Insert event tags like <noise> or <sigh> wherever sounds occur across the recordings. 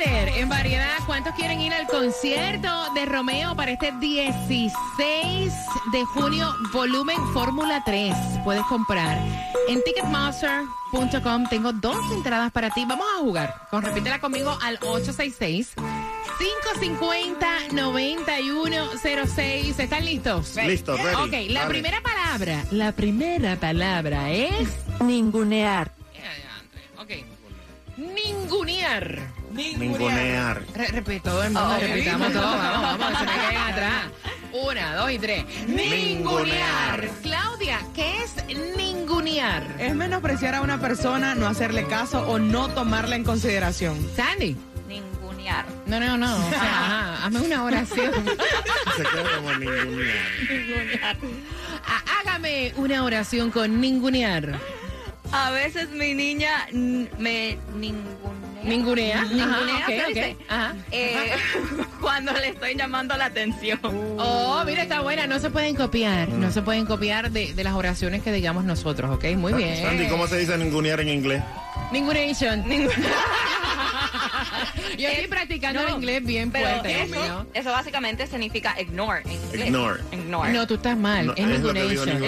líder en variedad. ¿Cuántos quieren ir al concierto de Romeo para este 16 de junio, volumen Fórmula 3? Puedes comprar en Ticketmaster.com. Tengo dos entradas para ti. Vamos a jugar. Con, repítela conmigo al 866. 550-9106. ¿Están listos? Listo, ready. Ok, la primera palabra, la primera palabra es Ningunear. Ok. Ningunear. Ningunear. Re repite todo el mundo, repitamos todo. Vamos, vamos, se me caigan atrás. Una, dos y tres. Ningunear. Claudia, ¿qué es ningunear? Es menospreciar a una persona, no hacerle caso o no tomarla en consideración. Sandy. Ningunear. No, no, no. O sea, <laughs> ajá, hazme una oración. Se queda como ningunear. Ah, Hágame una oración con ningunear. A veces mi niña me ningunea. Ningunea. Ningunea, ok, ¿se ok. dice? Ajá. Eh, <laughs> cuando le estoy llamando la atención. Oh, mira, está buena. No se pueden copiar. No se pueden copiar de, de las oraciones que digamos nosotros, ¿ok? Muy bien. Sandy, ¿cómo se dice ningunear en inglés? Ningunation. <laughs> Yo estoy practicando no, el inglés bien Pero fuerte, eso, mío. eso básicamente significa ignore en inglés. Ignore. Ignore. No, tú estás mal. No, es es ningunation. Es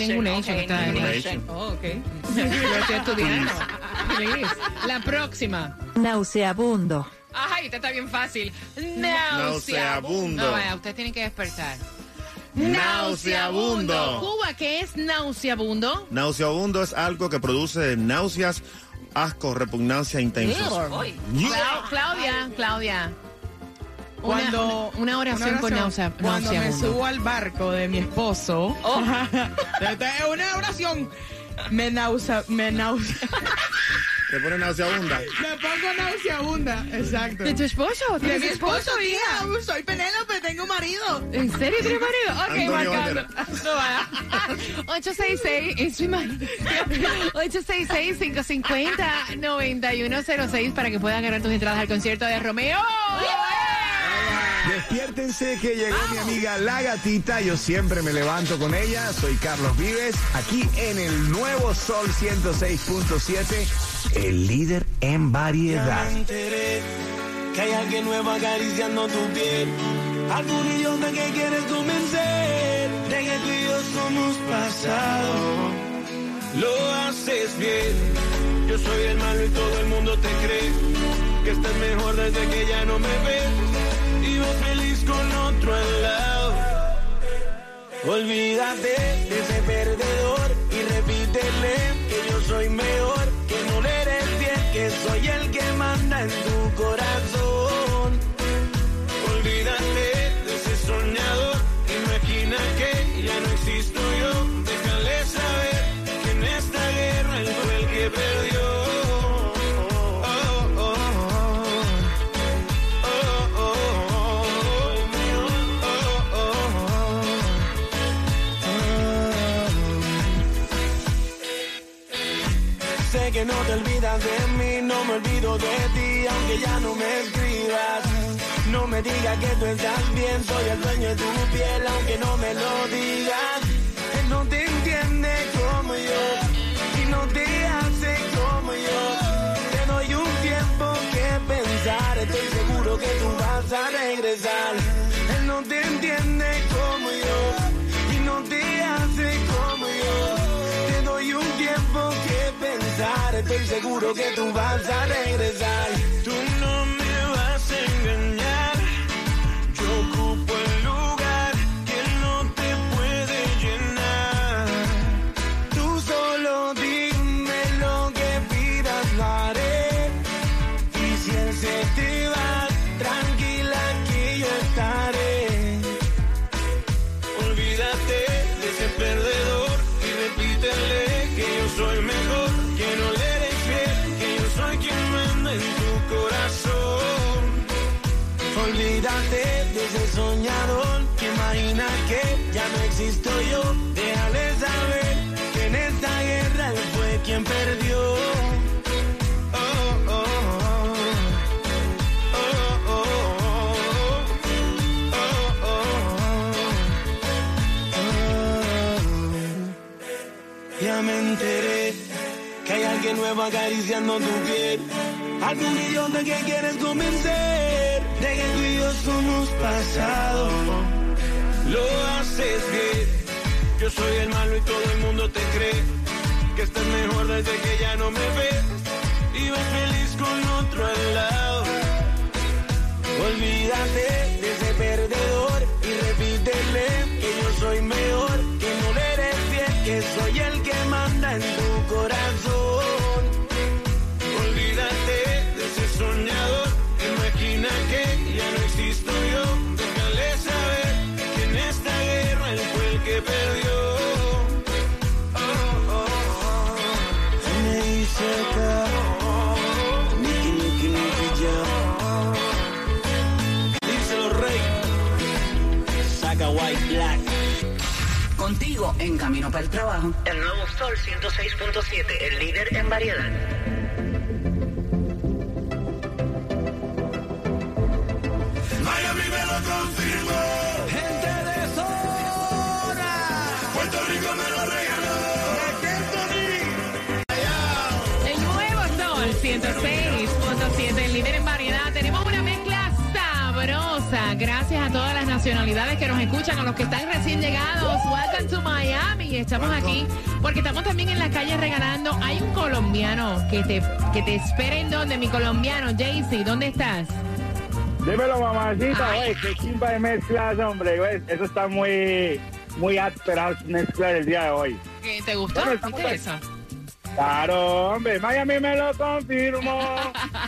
ningunation. Ningunation. Oh, ok. Yo estoy estudiando. Please. <laughs> La próxima. Nauseabundo. Ay, esta está bien fácil. Nauseabundo. Nauseabundo. No, vaya, usted tiene que despertar. Nauseabundo. Cuba, ¿qué es nauseabundo? Nauseabundo es algo que produce náuseas, asco, repugnancia intensos. Uy. Clau- Claudia, Claudia. Una- Cuando una, una oración con náusea. Cuando me subo al barco de mi esposo, Oh. <laughs> Esta es una oración. Me nausa, me nausa, <laughs> ¿Te pone nauseabunda? me pongo nauseabunda. Exacto. ¿De tu esposo? De ¿Tienes mi esposo, tía. Soy Penélope, tengo marido. ¿En serio tienes marido? Ok, Antonio marcando. Banderas. No va. <laughs> 866, es su marido. 866-550-9106 para que puedan ganar tus entradas al concierto de Romeo. Despiértense que llegó mi amiga La Gatita. Yo siempre me levanto con ella. Soy Carlos Vives, aquí en el nuevo Sol 106.7, el líder en variedad. me enteré que hay alguien nuevo acariciando tu piel. Algún idiota que quieres convencer de que tú y yo somos pasado. Lo haces bien. Yo soy el malo y todo el mundo te cree que estás mejor desde que ya no me ves. Feliz con otro al lado. Olvídate de ese perdedor y repítele que yo soy mejor, que no le eres bien, que soy el que manda en tu no te olvidas de mí, no me olvido de ti, aunque ya no me escribas. No me digas que tú estás bien, soy el dueño de tu piel, aunque no me lo digas. Él no te entiende como yo, y no te hace como yo. Te doy un tiempo que pensar, estoy seguro que tú vas a regresar. Él no te entiende como estoy seguro que tú vas a regresar. Tú no Ya me enteré que hay alguien nuevo acariciando tu piel. Algún idiota que quieres convencer de que tú y yo somos pasado. Lo haces bien. Yo soy el malo y todo el mundo te cree que estás mejor desde que ya no me ves y vas feliz con otro al lado. Olvídate de ese perdedor En camino para el trabajo. El nuevo Sol 106.7, el líder en variedad. Nacionalidades que nos escuchan, a los que están recién llegados. Welcome to Miami. Estamos aquí porque estamos también en la calle regalando. Hay un colombiano que te, que te espera en donde, mi colombiano, Jaycee. ¿Dónde estás? Dímelo, mamacita, güey, qué chimba de mezclas, hombre, güey. Eso está muy, muy áspera mezclar el día de hoy. ¿Qué, ¿Te gustó? Bueno, ¿Viste eso? Claro, hombre, Miami me lo confirmó. <laughs>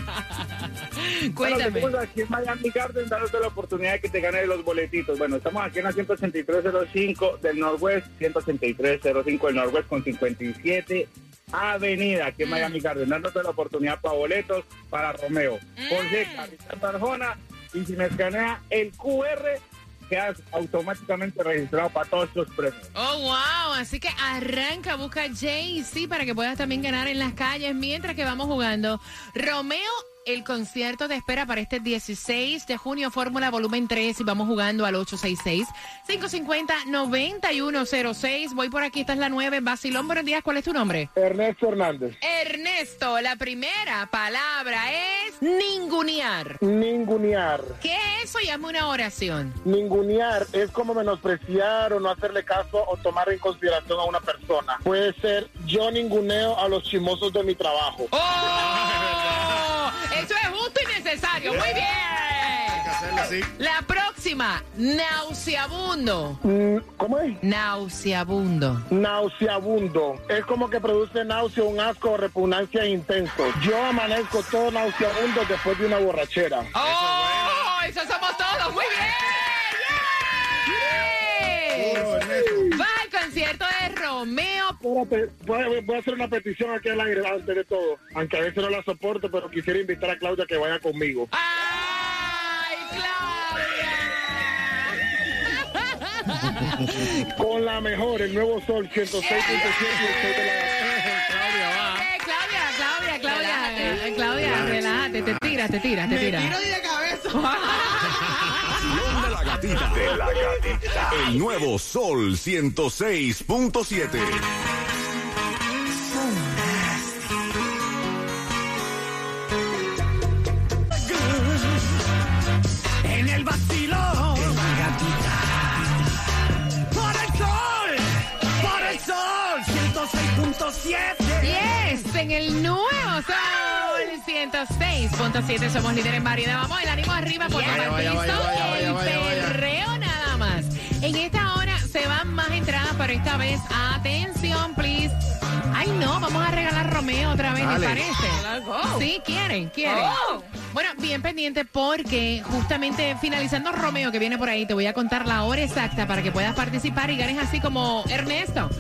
Bueno, Cuéntame. seguimos aquí en Miami Garden dándote la oportunidad de que te ganes los boletitos. Bueno, estamos aquí en la 18305 del Northwest, 18305 del Northwest con 57 Avenida, aquí en Miami Garden, dándote la oportunidad para boletos para Romeo. Jorge Capitán Arjona, y si me escanea el QR, quedas automáticamente registrado para todos estos premios. Oh, wow. Así que arranca, busca Jay-Z para que puedas también ganar en las calles mientras que vamos jugando. Romeo, el concierto de espera para este 16 de junio, Fórmula Volumen 3. Y vamos jugando al 866-550-9106. Voy por aquí, esta es la 9. Basilón, buenos días. ¿Cuál es tu nombre? Ernesto Hernández. Ernesto, la primera palabra es ningunear. Ningunear. ¿Qué es eso? Llama una oración. Ningunear es como menospreciar o no hacerle caso o tomar en consideración a una persona. Puede ser yo ninguneo a los chimosos de mi trabajo. ¡Oh! Necesario. Muy bien. Hacerlo así. La próxima, nauseabundo. Mm, ¿Cómo es? Nauseabundo. Nauseabundo. Es como que produce náusea, un asco o repugnancia intenso. Yo amanezco todo nauseabundo después de una borrachera. ¡Oh! Eso somos todos. Muy bien. ¡Yeah! Duro, Ernesto. Concierto de Romeo. Espérate, voy, voy a hacer una petición aquí al aire antes de todo. Aunque a veces no la soporto, pero quisiera invitar a Claudia que vaya conmigo. ¡Ay, Claudia! <laughs> <laughs> Con la mejor, el nuevo sol 106.7 y el sol de la... Eh, Claudia, Claudia, Claudia, eh, Claudia, relájate, te tiras, te tiras, te tiras. Tiro de cabeza. <laughs> Vacilón de la gatita. De la gatita. El nuevo Sol 106.7. En el vacilón. Por el sol. Por el sol. 106.7. Yes, en el nuevo Sol 106.7 somos líderes en variedad. Vamos, el ánimo arriba por Vaya, el vaya, vaya, vaya, el vaya, vaya. perreo nada más. En esta hora se van más entradas, pero esta vez, atención, please. Ay, no, vamos a regalar Romeo otra vez, Dale. ¿les parece? Sí, quieren, quieren. Oh. Bueno, bien pendiente porque justamente finalizando Romeo que viene por ahí, te voy a contar la hora exacta para que puedas participar y ganes así como Ernesto.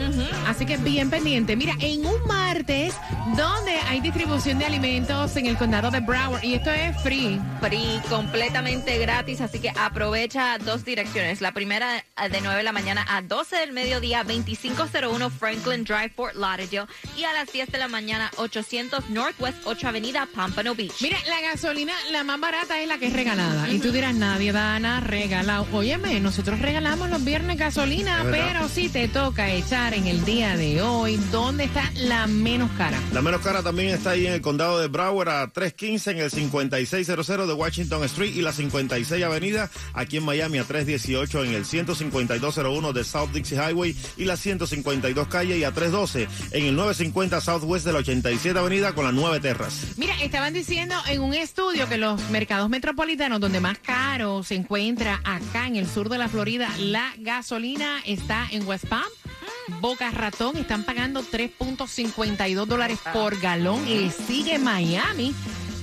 Así que bien pendiente. Mira, en un martes donde hay distribución de alimentos en el condado de Broward y esto es free. Free, completamente gratis, así que aprovecha dos direcciones. La primera eh, de 9 de la mañana a 12 del mediodía, 2501 Franklin Drive, Fort Lauderdale. Y a las 10 de la mañana, 800 Northwest 8 Avenida, Pompano Beach. Mira, la gasolina, la más barata es la que es regalada. Y tú dirás, nadie da nada regalado. Óyeme, nosotros regalamos los viernes gasolina, Es verdad. pero si te toca echar en el día de hoy, ¿dónde está la menos cara? La menos cara también está ahí en el condado de Broward a 315 en el 5600 de Washington Street y la 56 Avenida aquí en Miami a 318 en el 15201 de South Dixie Highway y la 152 calle y a 312 en el 950 Southwest de la 87 Avenida con las 9 terras. Mira, estaban diciendo en un estudio que los mercados metropolitanos donde más caro se encuentra acá en el sur de la Florida, la gasolina está en West Palm. Boca Ratón están pagando 3.52 dólares por galón. Le sigue Miami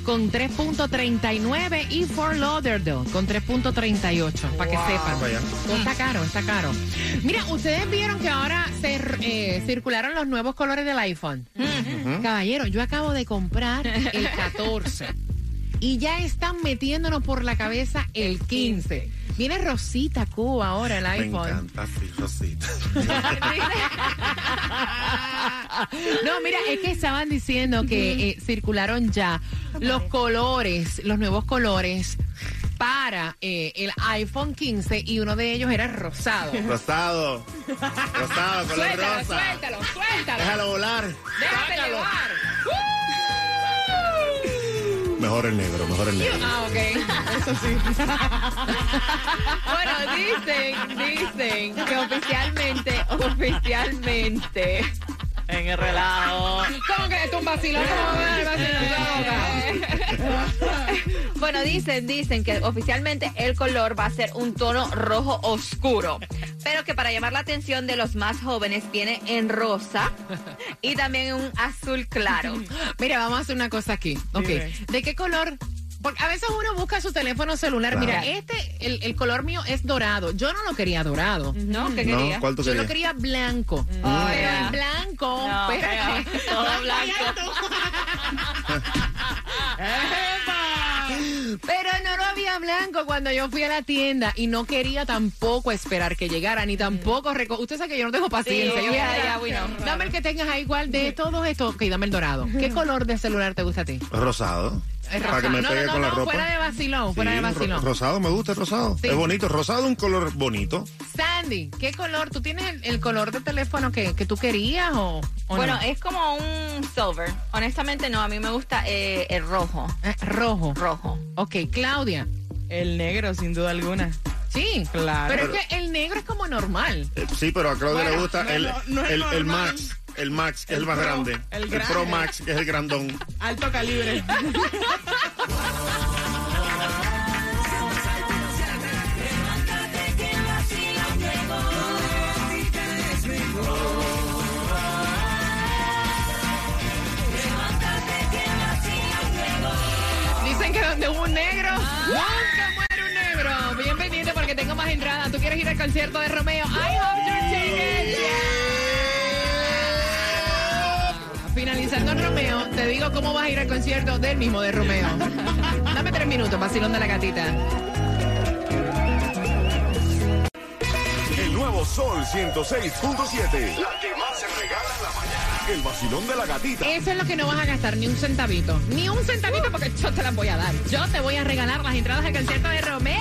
con 3.39 y Fort Lauderdale con 3.38, para que sepan. Está caro, está caro. Mira, ustedes vieron que ahora se eh, circularon los nuevos colores del iPhone. Caballero, yo acabo de comprar el 14 y ya están metiéndonos por la cabeza el 15. Viene Rosita Cuba ahora el Me iPhone. encanta, sí, Rosita. <laughs> No, mira, es que estaban diciendo que eh, circularon ya los colores, los nuevos colores para eh, el iPhone 15 y uno de ellos era rosado. Rosado. Rosado, color Suéltalo, rosa. suéltalo, suéltalo. Déjalo volar. Déjate Sácalo. Mejor el negro, mejor el negro. Ah, ok. Eso sí. Bueno, dicen, dicen que oficialmente, oficialmente, en el relajo. ¿Cómo que es un vacilón? ¿Cómo va un vacilón? Bueno, dicen, dicen que oficialmente el color va a ser un tono rojo oscuro, pero que para llamar la atención de los más jóvenes viene en rosa y también en un azul claro. <laughs> Mira, vamos a hacer una cosa aquí. Ok. ¿De qué color? Porque a veces uno busca su teléfono celular. Mira, este, el, el color mío es dorado. Yo no lo quería dorado. ¿No? ¿Qué ¿No? quería? ¿Cuál tú Yo lo quería blanco. Ah, pero ya. el blanco. No, <laughs> feo. <laughs> Todo blanco. Pero blanco cuando yo fui a la tienda y no quería tampoco esperar que llegara, ni tampoco reco Usted sabe que yo no tengo paciencia. Sí, yo ya, "Ay, ya, bueno. dame el que tengas ahí igual de todo esto. Ok, dame el dorado. ¿Qué color de celular te gusta a ti? Rosado. Es Para que me no, pegue no, no, con la no, ropa. fuera de vacilón, fuera Sí, de vacilón. rosado, me gusta el rosado. Sí. Es bonito. Rosado es un color bonito. Sandy, ¿qué color? ¿Tú tienes el, el color de teléfono que, que tú querías o, o Bueno, no? es como un silver. Honestamente no, a mí me gusta eh, el rojo. Eh, rojo. Rojo. Ok, Claudia. El negro, sin duda alguna. Sí, Claro. Pero es que el negro es como normal. Eh, sí, pero a Claudia le gusta no, el, no, no es el, el. Max. El Max, que es El el más Pro, grande. el Pro grande. Max, que es el grandón. Alto calibre. <laughs> ¿Tú quieres ir al concierto de Romeo? I hope your tickets. Yeah. Finalizando en Romeo, te digo cómo vas a ir al concierto del mismo de Romeo. Dame tres minutos, vacilón de la gatita. El nuevo Sol 106.7. La que más se regala en la mañana. El vacilón de la gatita. Eso es lo que no vas a gastar, ni un centavito. Ni un centavito porque yo te las voy a dar. Yo te voy a regalar las entradas al concierto de Romeo.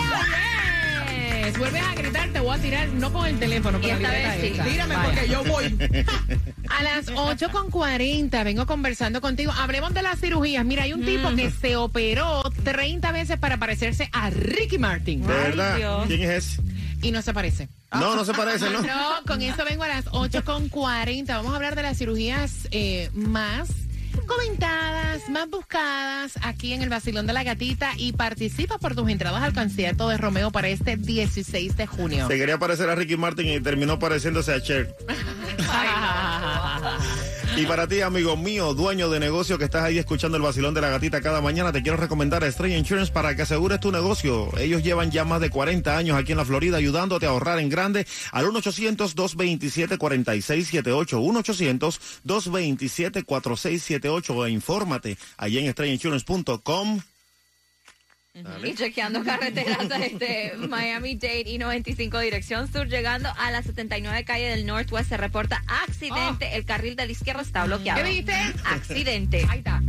Vuelves a gritar, te voy a tirar, no con el teléfono, con Y la esta libreta vez sí. esa. Tírame Vaya. porque yo voy. <laughs> A las 8.40 vengo conversando contigo. Hablemos de las cirugías. Mira, hay un tipo que se operó 30 veces para parecerse a Ricky Martin. De verdad. Dios. ¿Quién es ese? Y no se parece. No, no se parece, ¿no? <laughs> No, con eso vengo a las 8.40. Vamos a hablar de las cirugías eh, más comentadas, más buscadas aquí en el Basilón de la Gatita y participa por tus entradas al concierto de Romeo para este 16 de junio. Se quería parecer a Ricky Martin y terminó pareciéndose a Cher. <laughs> Y para ti, amigo mío, dueño de negocio que estás ahí escuchando el vacilón de la gatita cada mañana, te quiero recomendar a Stray Insurance para que asegures tu negocio. Ellos llevan ya más de 40 años aquí en la Florida ayudándote a ahorrar en grande al 1-800-227-4678. 1-800-227-4678 e infórmate allí en strayinsurance.com. Y chequeando carreteras este Miami-Dade y 95 dirección sur, llegando a la 79 calle del Northwest, se reporta accidente. El carril de la izquierda está bloqueado. ¿Qué dijiste? Accidente. Ahí está.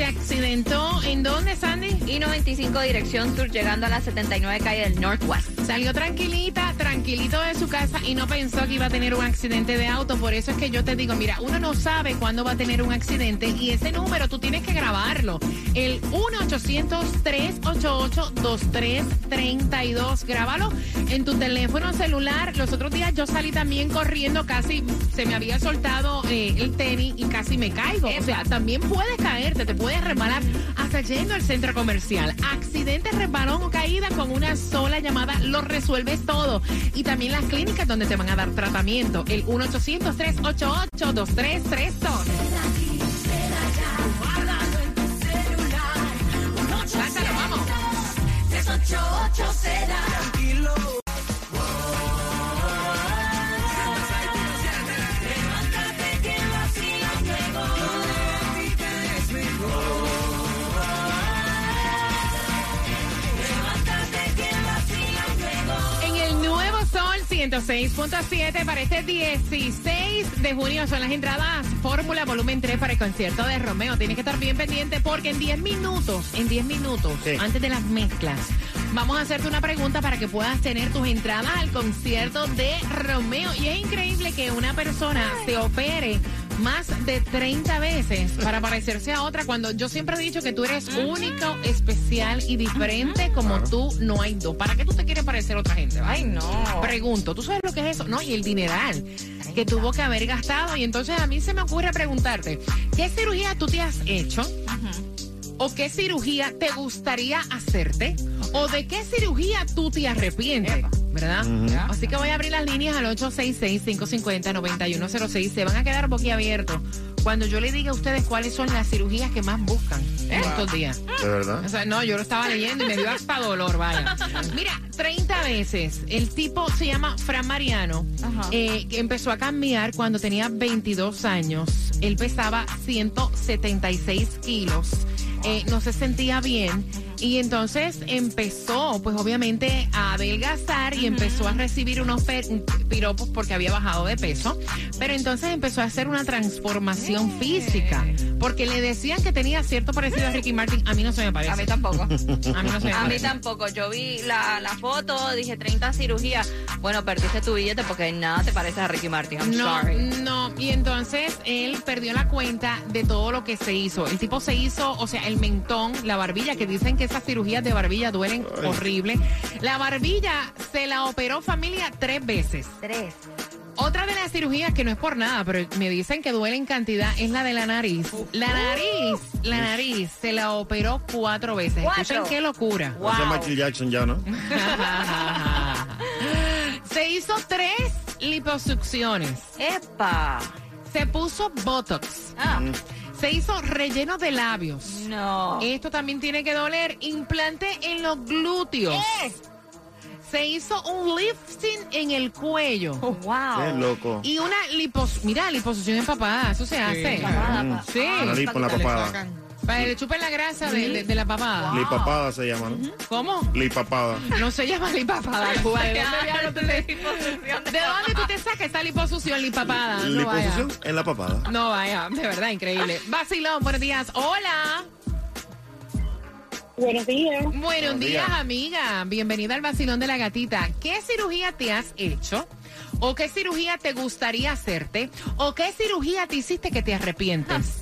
Se accidentó, ¿en dónde, Sandy? Y 95 dirección sur, llegando a la 79 calle del Northwest. Salió tranquilita, tranquilito de su casa y no pensó que iba a tener un accidente de auto. Por eso es que yo te digo, mira, uno no sabe cuándo va a tener un accidente y ese número tú tienes que grabarlo. El 1-800-388-2332. Grábalo en tu teléfono celular. Los otros días yo salí también corriendo, casi se me había soltado eh, el tenis y casi me caigo. O sea, también puedes caerte, te puedes resbalar hasta yendo al centro comercial. Accidente, resbalón o caída con una sola llamada lo resuelves todo. Y también las clínicas donde te van a dar tratamiento. El 1-800-388-2332. Sácalo, 106.7 para este 16 de junio son las entradas Fórmula Volumen 3 para el concierto de Romeo. Tienes que estar bien pendiente porque en 10 minutos, en 10 minutos, Sí. antes de las mezclas, vamos a hacerte una pregunta para que puedas tener tus entradas al concierto de Romeo. Y es increíble que una persona se opere más de 30 veces para parecerse a otra cuando yo siempre he dicho que tú eres único, especial y diferente como tú no hay dos. ¿Para qué tú te quieres parecer a otra gente? Ay, no. Pregunto, ¿tú sabes lo que es eso? No, y el dineral que tuvo que haber gastado. Y entonces a mí se me ocurre preguntarte, ¿qué cirugía tú te has hecho? ¿O qué cirugía te gustaría hacerte? ¿O de qué cirugía tú te arrepientes? ¿Verdad? Así que voy a abrir las líneas al 866-550-9106. Se van a quedar boquiabiertos cuando yo le diga a ustedes cuáles son las cirugías que más buscan en estos días. ¿De verdad? O sea, no, yo lo estaba leyendo y me dio hasta dolor, vaya. <laughs> Mira, 30 veces. El tipo se llama Fran Mariano. eh, que empezó a cambiar cuando tenía 22 años. Él pesaba 176 kilos. eh, no se sentía bien. Y entonces empezó, pues obviamente, a adelgazar y empezó a recibir unos piropos porque había bajado de peso. Pero entonces empezó a hacer una transformación física. Porque le decían que tenía cierto parecido a Ricky Martin. A mí no se me parece. A mí tampoco. A mí no se me A mí tampoco. Yo vi la, la foto, dije 30 cirugías. Bueno, perdiste tu billete porque nada te parece a Ricky Martin. I'm No, sorry. no, y entonces él perdió la cuenta de todo lo que se hizo. El tipo se hizo, o sea, el mentón, la barbilla, que dicen que esas cirugías de barbilla duelen horrible. La barbilla se la operó familia tres veces. Tres. Otra de las cirugías que no es por nada, pero me dicen que duele en cantidad es la de la nariz. La nariz, la nariz se la operó cuatro veces. Cuatro. Escuchen qué locura. Wow. Ese es Michael Jackson ya, ¿no? <laughs> se hizo tres liposucciones. ¡Epa! Se puso Botox. Ah, Se hizo relleno de labios. no. Esto también tiene que doler. Implante en los glúteos. Eh. Se hizo un lifting en el cuello. Oh, wow. Qué loco. Y una lipos... Mira, liposucción empapada. Eso se hace. Papada, pa- Sí. La lipo en la papada. Para que le chupen la grasa de, de- de la papada. Lipapada se llama, ¿no? ¿Cómo? Lipapada. No se llama lipapada, <laughs> Cuba. ¿De dónde, tú te- ¿De dónde tú te sacas esa liposucción lipapada? No vaya. Liposucción en la papada. No vaya, de verdad, increíble. Vacilón, buenos días. Hola. Buenos días. Buenos días, días. amiga. Bienvenida al vacilón de la gatita. ¿Qué cirugía te has hecho? ¿O qué cirugía te gustaría hacerte? ¿O qué cirugía te hiciste que te arrepientes?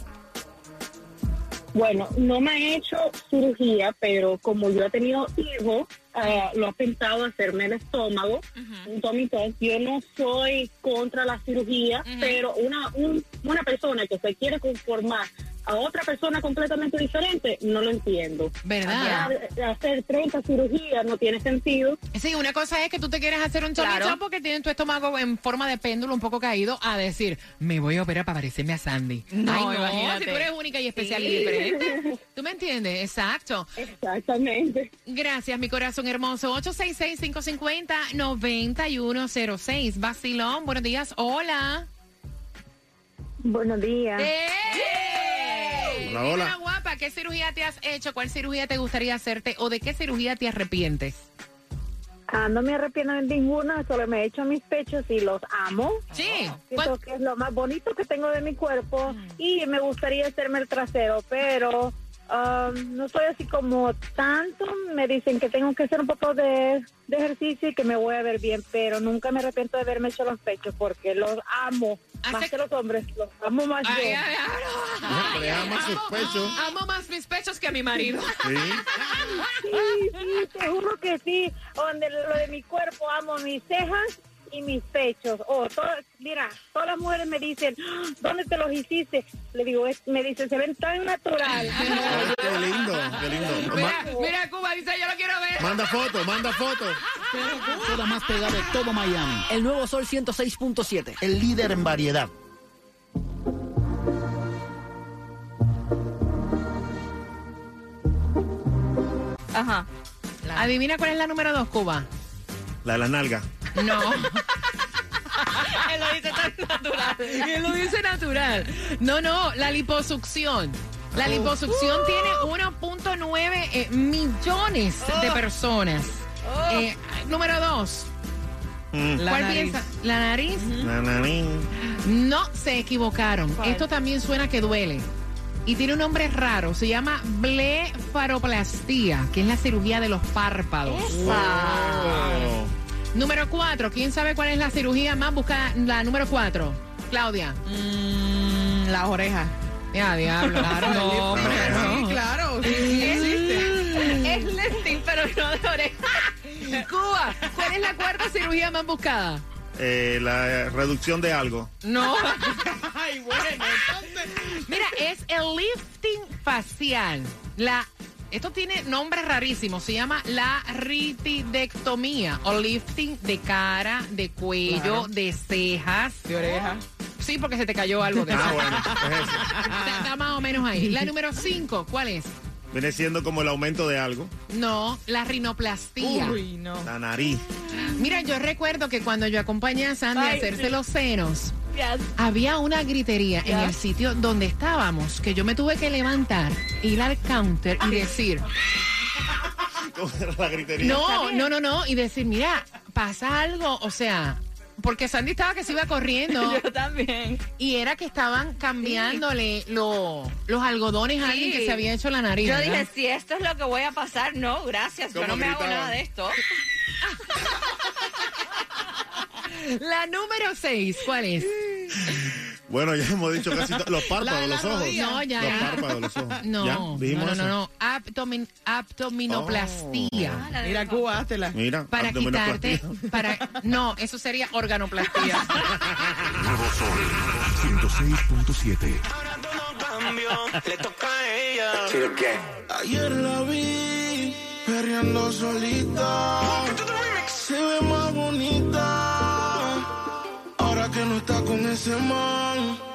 Bueno, no me he hecho cirugía, pero como yo he tenido hijos, eh, lo he pensado hacerme el estómago, un tummy tuck. Yo no soy contra la cirugía, pero una un- una persona que se quiere conformar a otra persona completamente diferente, no lo entiendo. ¿Verdad? Hacer 30 cirugías no tiene sentido. Sí, una cosa es que tú te quieres hacer un Tommy Claro. Porque tienes tu estómago en forma de péndulo un poco caído a decir, me voy a operar para parecerme a Sandy. No, Ay, no, imagínate. si tú eres única y especial y diferente. ¿Tú me entiendes? Exacto. Exactamente. Gracias, mi corazón hermoso. 866-550-9106. Basilón, buenos días. Hola. Buenos días. ¡Eh! Hola, hola. guapa, ¿qué cirugía te has hecho? ¿Cuál cirugía te gustaría hacerte? ¿O de qué cirugía te arrepientes? Ah, no me arrepiento de ninguna, solo me he hecho mis pechos y los amo. Sí. Siento que es lo más bonito que tengo de mi cuerpo y me gustaría hacerme el trasero, pero um, no soy así como tanto. Me dicen que tengo que hacer un poco de, de ejercicio y que me voy a ver bien, pero nunca me arrepiento de haberme hecho los pechos porque los amo. Más que los hombres, los amo más Ay, yo. ay, ay, ay, Le ama sus amo- pechos. Amo más mis pechos que a mi marido. Sí. <laughs> Sí, sí, te juro que sí. Donde lo de mi cuerpo amo mis cejas y mis pechos. Oh, todas- mira, todas las mujeres me dicen, "Ah, ¿dónde te los hiciste? Le digo, es- me dicen, se ven tan natural. Ay, <laughs> qué lindo, qué lindo. Mira, mira, Cuba dice, yo lo quiero ver. manda foto, manda foto. Toda más pegada de todo Miami. El nuevo Sol 106.7. El líder en variedad. Ajá. Adivina cuál es la número dos, Cuba. La de la nalga. No. <laughs> Él lo dice tan natural. Él lo dice natural. No, no, la liposucción. La liposucción tiene 1.9 eh, millones de personas. Eh, número dos. Mm. La ¿Cuál nariz. piensa? La nariz. Na, na, nin. No se equivocaron. ¿Cuál? Esto también suena que duele. Y tiene un nombre raro. Se llama blefaroplastía, que es la cirugía de los párpados. Oh. Número cuatro. ¿Quién sabe cuál es la cirugía más buscada? La número cuatro. Claudia. Mm, las orejas. Ya, diablo. <laughs> Claro, no, hombre, Sí, claro. sí, sí existe. Es lifting, pero no de oreja. <laughs> Cuba, ¿cuál es la cuarta cirugía más buscada? Eh, la reducción de algo. No. <laughs> Ay, bueno, entonces. Mira, es el lifting facial. La, esto tiene nombre rarísimo. Se llama la ritidectomía o lifting de cara, de cuello, Claro. de cejas. De oreja. Sí, porque se te cayó algo de Ah, eso. bueno, es eso. <laughs> Está, está más o menos ahí. La <laughs> número cinco, ¿cuál es? Viene siendo como el aumento de algo. No, la rinoplastía. Uy, no. La nariz. Mira, yo recuerdo que cuando yo acompañé a Sandy a hacerse sí. los senos, Había una gritería en el sitio donde estábamos que yo me tuve que levantar, ir al counter y decir, ¿Cómo era la gritería? no, no, no, no, y decir, mira, pasa algo, o sea, porque Sandy estaba que se iba corriendo <laughs> Yo también. y era que estaban cambiándole lo- los algodones a alguien Sí. que se había hecho la nariz. Yo ¿verdad? dije, si esto es lo que voy a pasar, no, gracias. Yo ¿Cómo no me hago gritaban? nada de esto. <laughs> La número seis, ¿cuál es? Bueno, ya hemos dicho casi todo. Los <laughs> párpados, la los ojos. rodilla. No, ya, Los ya. párpados, los ojos. No, ¿Ya? no, Dijimos no, eso. no, no. Abdomin, abdominoplastía. Ah, la de Mira, la- Cuba, háztela. Mira, Para quitarte, para, no, eso sería organoplastía. <laughs> Nuevo Sol 106.7. Ahora todo cambió, le toca a ella. Ayer la vi perreando solita. Se ve más bonita. Está con ese man.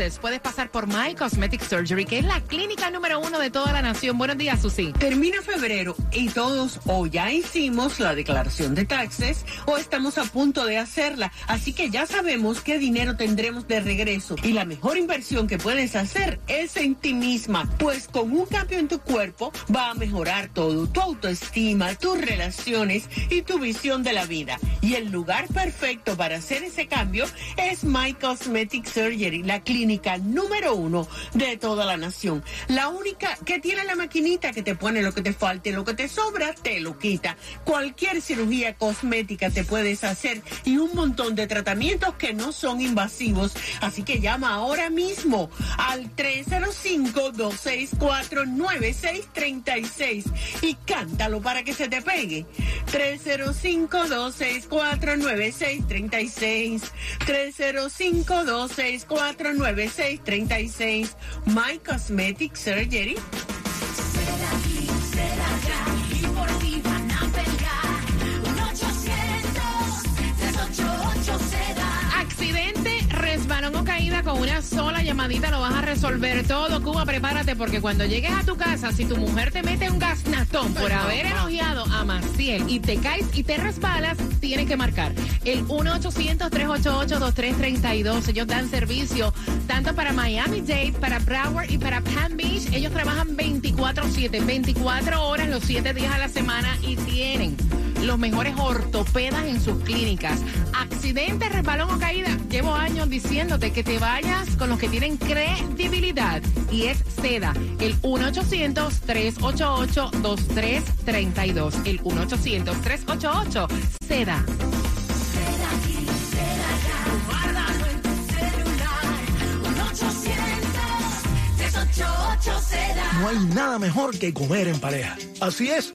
Puedes pasar por My Cosmetic Surgery, que es la clínica número uno de toda la nación. Buenos días, Susi. Termina febrero y todos o ya hicimos la declaración de taxes o estamos a punto de hacerla. Así que ya sabemos qué dinero tendremos de regreso. Y la mejor inversión que puedes hacer es en ti misma. Pues con un cambio en tu cuerpo va a mejorar todo. Tu autoestima, tus relaciones y tu visión de la vida. Y el lugar perfecto para hacer ese cambio es My Cosmetic Surgery, la clínica número uno de toda la nación. La única que tiene la maquinita que te pone lo que te falte, lo que te sobra, te lo quita. Cualquier cirugía cosmética te puedes hacer y un montón de tratamientos que no son invasivos. Así que llama ahora mismo al 305-264-9636 y cántalo para que se te pegue. 305-264-9636. 305-264-9636. 9636 My Cosmetic Surgery. Accidente, resbalón o caída con una sola llamadita lo vas a resolver todo. Cuba, prepárate porque cuando llegues a tu casa, si tu mujer te mete un gasnatón por haber elogiado a Maciel y te caes y te resbalas, tienes que marcar el 1-800-388-2332. Ellos dan servicio tanto para Miami-Dade, para Broward y para Palm Beach. Ellos trabajan 24-7, 24 horas los 7 días a la semana y tienen los mejores ortopedas en sus clínicas. Accidente, resbalón o caída. Llevo años diciéndote que te vayas con los que tienen credibilidad y es Seda. El 1-800-388-2332. El 1-800-388-SEDA. No hay nada mejor que comer en pareja. Así es,